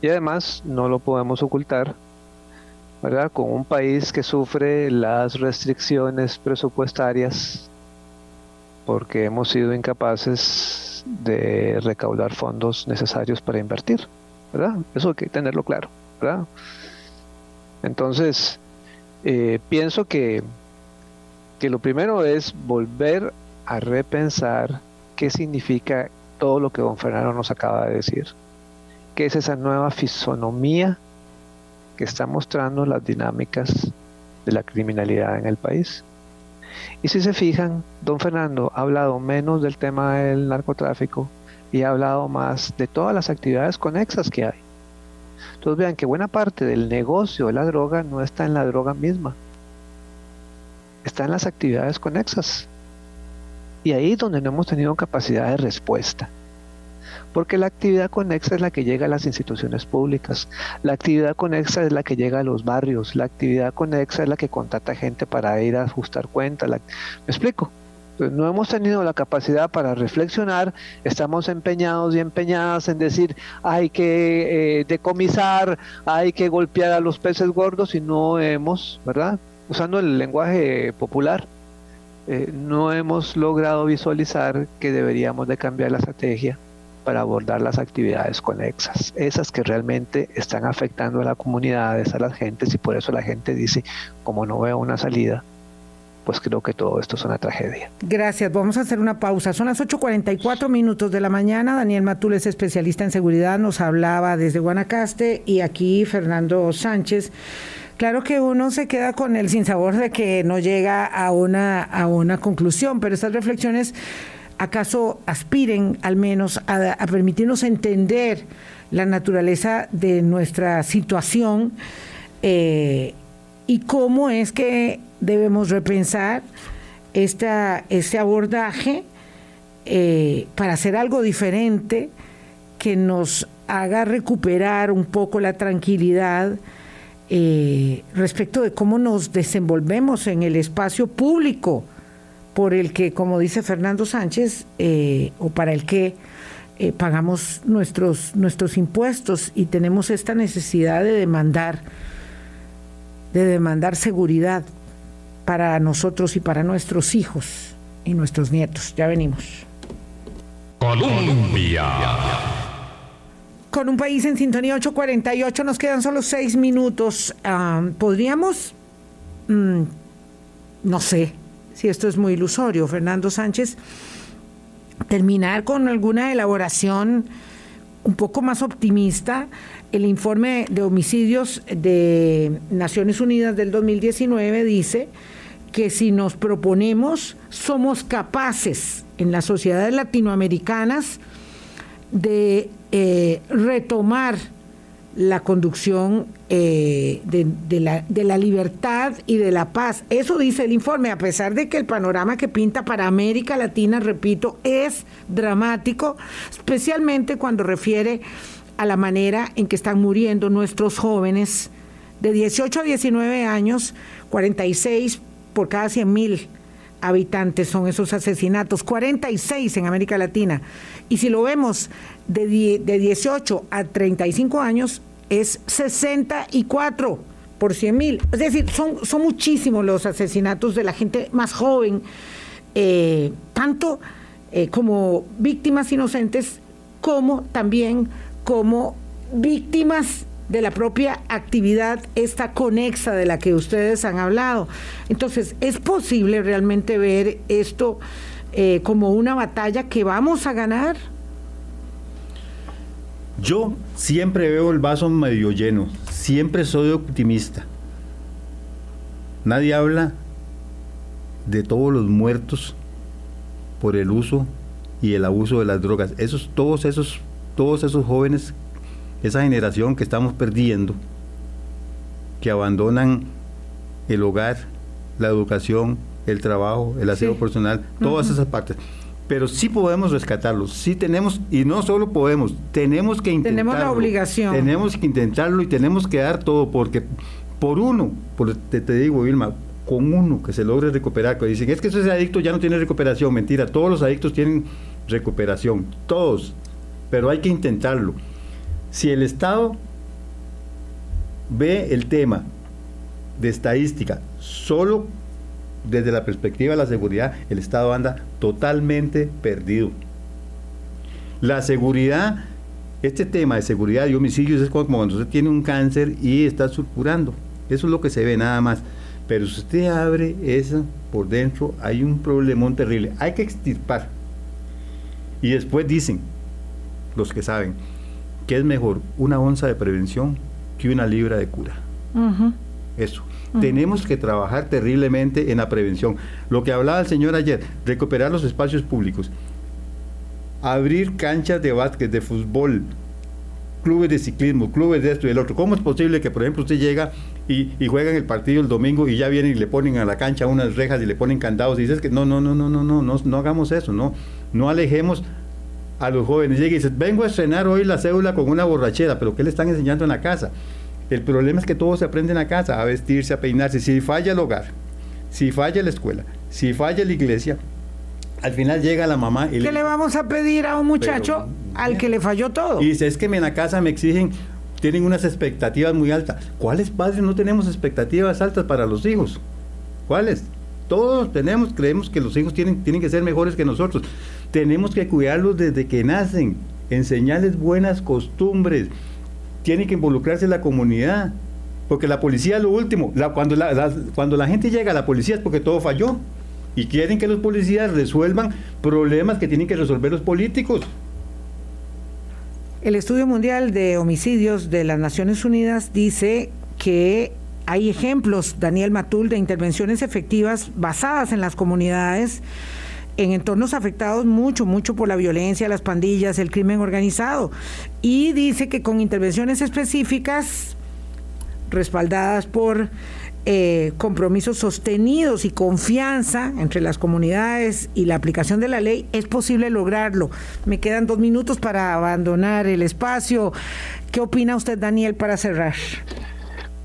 Y además, no lo podemos ocultar, ¿verdad? Con un país que sufre las restricciones presupuestarias porque hemos sido incapaces de recaudar fondos necesarios para invertir, ¿verdad? Eso hay que tenerlo claro, ¿verdad? Entonces, eh, pienso que, que lo primero es volver a repensar qué significa todo lo que don Fernando nos acaba de decir, qué es esa nueva fisonomía que está mostrando las dinámicas de la criminalidad en el país. Y si se fijan, don Fernando ha hablado menos del tema del narcotráfico y ha hablado más de todas las actividades conexas que hay. Entonces vean que buena parte del negocio de la droga no está en la droga misma, está en las actividades conexas. Y ahí es donde no hemos tenido capacidad de respuesta porque la actividad conexa es la que llega a las instituciones públicas, la actividad conexa es la que llega a los barrios, la actividad conexa es la que contrata gente para ir a ajustar cuentas. ¿Me explico? No hemos tenido la capacidad para reflexionar, estamos empeñados y empeñadas en decir hay que eh, decomisar, hay que golpear a los peces gordos y no hemos, ¿verdad? Usando el lenguaje popular, eh, no hemos logrado visualizar que deberíamos de cambiar la estrategia para abordar las actividades conexas, esas que realmente están afectando a la comunidad, a las gentes y por eso la gente dice, como no veo una salida, pues creo que todo esto es una tragedia. Gracias, vamos a hacer una pausa. Son las 8.44 minutos de la mañana. Daniel Matul es especialista en seguridad, nos hablaba desde Guanacaste y aquí Fernando Sánchez. Claro que uno se queda con el sinsabor de que no llega a una, a una conclusión, pero estas reflexiones acaso aspiren al menos a, permitirnos entender la naturaleza de nuestra situación eh, y cómo es que debemos repensar esta, este abordaje eh, para hacer algo diferente que nos haga recuperar un poco la tranquilidad eh, respecto de cómo nos desenvolvemos en el espacio público por el que, como dice Fernando Sánchez, eh, o para el que eh, pagamos nuestros, nuestros impuestos y tenemos esta necesidad de demandar, de demandar seguridad para nosotros y para nuestros hijos y nuestros nietos. Ya venimos. Colombia. Con un país en sintonía 848 nos quedan solo seis minutos. Ah, ¿Podríamos, mm, no sé, si esto es muy ilusorio, Fernando Sánchez, terminar con alguna elaboración un poco más optimista. El informe de homicidios de Naciones Unidas del 2019 dice que si nos proponemos, somos capaces en las sociedades latinoamericanas de eh, retomar la conducción eh, de, la, de, la, libertad y de la paz. Eso dice el informe, a pesar de que el panorama que pinta para América Latina, repito, es dramático, especialmente cuando refiere a la manera en que están muriendo nuestros jóvenes de 18 a 19 años, 46 por cada 100 mil habitantes son esos asesinatos, 46 en América Latina. Y si lo vemos de, de 18 a 35 años, es 64 por 100 mil. Es decir, son, son muchísimos los asesinatos de la gente más joven, eh, tanto eh, como víctimas inocentes, como también como víctimas de la propia actividad esta conexa de la que ustedes han hablado. Entonces, ¿es posible realmente ver esto eh, como una batalla que vamos a ganar? Yo siempre veo el vaso medio lleno, siempre soy optimista. Nadie habla de todos los muertos por el uso y el abuso de las drogas. Esos, todos esos, todos esos jóvenes esa generación que estamos perdiendo, que abandonan el hogar, la educación, el trabajo, el aseo personal, todas esas partes. Pero sí podemos rescatarlos, sí tenemos, y no solo podemos, tenemos que intentarlo. Tenemos la obligación. Tenemos que intentarlo y tenemos que dar todo, porque por uno, por, te, te digo, Vilma, con uno que se logre recuperar, que dicen, es que ese adicto ya no tiene recuperación, mentira, todos los adictos tienen recuperación, todos, pero hay que intentarlo. Si el Estado ve el tema de estadística solo desde la perspectiva de la seguridad, el Estado anda totalmente perdido. La seguridad, este tema de seguridad y homicidios es como cuando usted tiene un cáncer y está surcurando. Eso es lo que se ve nada más. Pero si usted abre eso por dentro, hay un problemón terrible. Hay que extirpar. Y después dicen, los que saben, que es mejor una onza de prevención que una libra de cura. Eso. Tenemos que trabajar terriblemente en la prevención. Lo que hablaba el señor ayer, recuperar los espacios públicos, abrir canchas de básquet, de fútbol, clubes de ciclismo, clubes de esto y el otro. ¿Cómo es posible que, por ejemplo, usted llega y, y juega en el partido el domingo y ya vienen y le ponen a la cancha unas rejas y le ponen candados y dices que no, no, no, no, no, no, no, no hagamos eso, no, no alejemos a los jóvenes. Llega y dice, vengo a estrenar hoy la cédula con una borrachera, pero ¿qué le están enseñando en la casa? El problema es que todo se aprende en la casa, a vestirse, a peinarse. Si falla el hogar, si falla la escuela, si falla la iglesia, al final llega la mamá y ¿Qué le, vamos a pedir a un muchacho al que le falló todo? Y dice, es que en la casa me exigen, tienen unas expectativas muy altas. ¿Cuáles padres no tenemos expectativas altas para los hijos? ¿Cuáles? Todos tenemos, creemos que los hijos tienen, tienen que ser mejores que nosotros. Tenemos que cuidarlos desde que nacen, enseñarles buenas costumbres, tiene que involucrarse la comunidad. Porque la policía es lo último. cuando, la, cuando la gente llega a la policía es porque todo falló. Y quieren que los policías resuelvan problemas que tienen que resolver los políticos. El Estudio Mundial de Homicidios de las Naciones Unidas dice que hay ejemplos, Daniel Matul, de intervenciones efectivas basadas en las comunidades en entornos afectados mucho, mucho por la violencia, las pandillas, el crimen organizado. Y dice que con intervenciones específicas respaldadas por eh, compromisos sostenidos y confianza entre las comunidades y la aplicación de la ley, es posible lograrlo. Me quedan dos minutos para abandonar el espacio. ¿Qué opina usted, Daniel, para cerrar?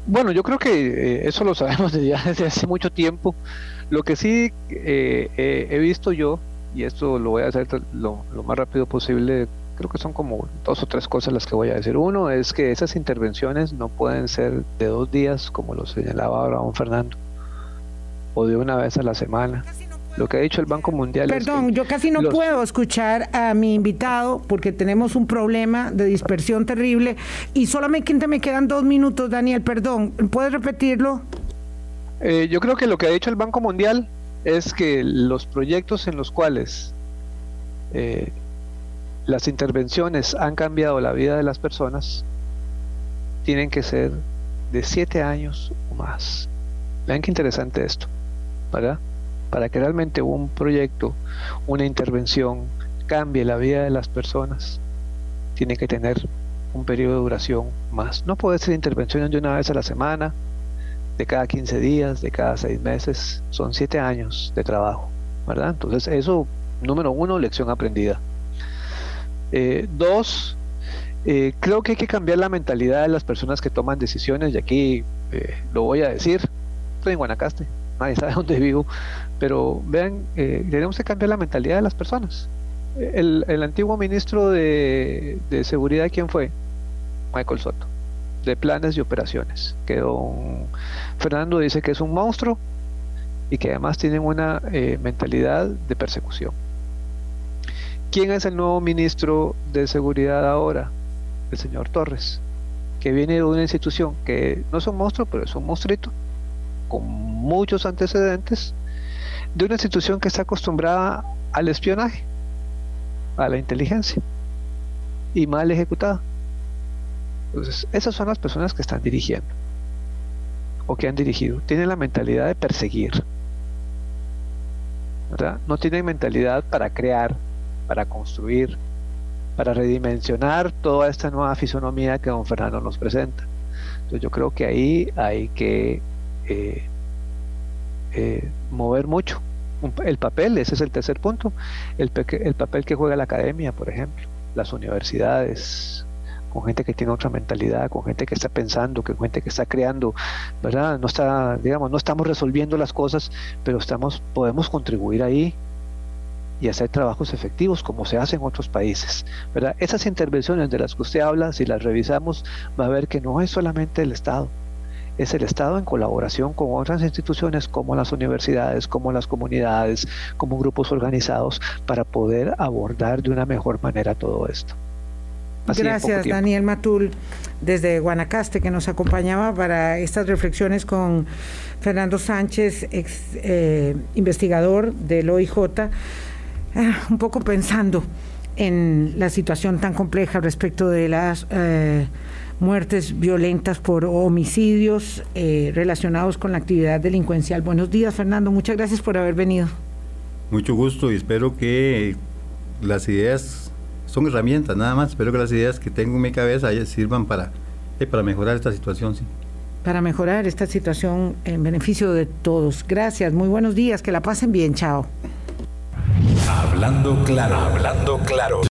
Bueno, yo creo que eh, eso lo sabemos desde, desde hace mucho tiempo. Lo que sí eh, eh, he visto yo, y esto lo voy a hacer lo, más rápido posible, creo que son como dos o tres cosas las que voy a decir. Uno es que esas intervenciones no pueden ser de dos días, como lo señalaba ahora don Fernando, o de una vez a la semana. Lo que ha dicho el Banco Mundial. Perdón, yo casi no puedo escuchar a mi invitado porque tenemos un problema de dispersión terrible y solamente me quedan dos minutos, Daniel, perdón. ¿Puedes repetirlo? Eh, yo creo que lo que ha dicho el Banco Mundial es que los proyectos en los cuales eh, las intervenciones han cambiado la vida de las personas tienen que ser de siete años o más. Vean qué interesante esto, ¿verdad? Para que realmente un proyecto, una intervención cambie la vida de las personas, tiene que tener un periodo de duración más. No puede ser intervenciones de una vez a la semana, de cada 15 días, de cada 6 meses, son 7 años de trabajo, ¿verdad? Entonces eso, número uno, lección aprendida. Eh, dos, eh, creo que hay que cambiar la mentalidad de las personas que toman decisiones, y aquí eh, lo voy a decir, estoy en Guanacaste, nadie sabe <laughs> dónde vivo, pero vean, tenemos que cambiar la mentalidad de las personas. El, el antiguo ministro de, de Seguridad, ¿quién fue? Michael Soto de planes y operaciones, que don Fernando dice que es un monstruo y que además tienen una eh, mentalidad de persecución. ¿Quién es el nuevo ministro de Seguridad ahora? El señor Torres, que viene de una institución que no es un monstruo, pero es un monstruito, con muchos antecedentes, de una institución que está acostumbrada al espionaje, a la inteligencia, y mal ejecutada. Entonces, esas son las personas que están dirigiendo o que han dirigido. Tienen la mentalidad de perseguir. No tienen mentalidad para crear, para construir, para redimensionar toda esta nueva fisonomía que don Fernando nos presenta. Entonces yo creo que ahí hay que eh, eh, mover mucho. El papel, ese es el tercer punto, el, el papel que juega la academia, por ejemplo, las universidades, con gente que tiene otra mentalidad, con gente que está pensando, con gente que está creando, ¿verdad? No está, digamos, no estamos resolviendo las cosas, pero estamos, podemos contribuir ahí y hacer trabajos efectivos como se hace en otros países, ¿verdad? Esas intervenciones de las que usted habla, si las revisamos, va a ver que no es solamente el Estado, es el Estado en colaboración con otras instituciones como las universidades, como las comunidades, como grupos organizados, para poder abordar de una mejor manera todo esto. Gracias, Daniel Matul, desde Guanacaste, que nos acompañaba para estas reflexiones con Fernando Sánchez, ex eh, investigador del OIJ, ah, un poco pensando en la situación tan compleja respecto de las eh, muertes violentas por homicidios eh, relacionados con la actividad delincuencial. Buenos días, Fernando. Muchas gracias por haber venido. Mucho gusto y espero que las ideas son herramientas nada más. Espero que las ideas que tengo en mi cabeza sirvan para, eh, para mejorar esta situación. Sí. Para mejorar esta situación en beneficio de todos. Gracias, muy buenos días, que la pasen bien, chao. Hablando claro, hablando claro.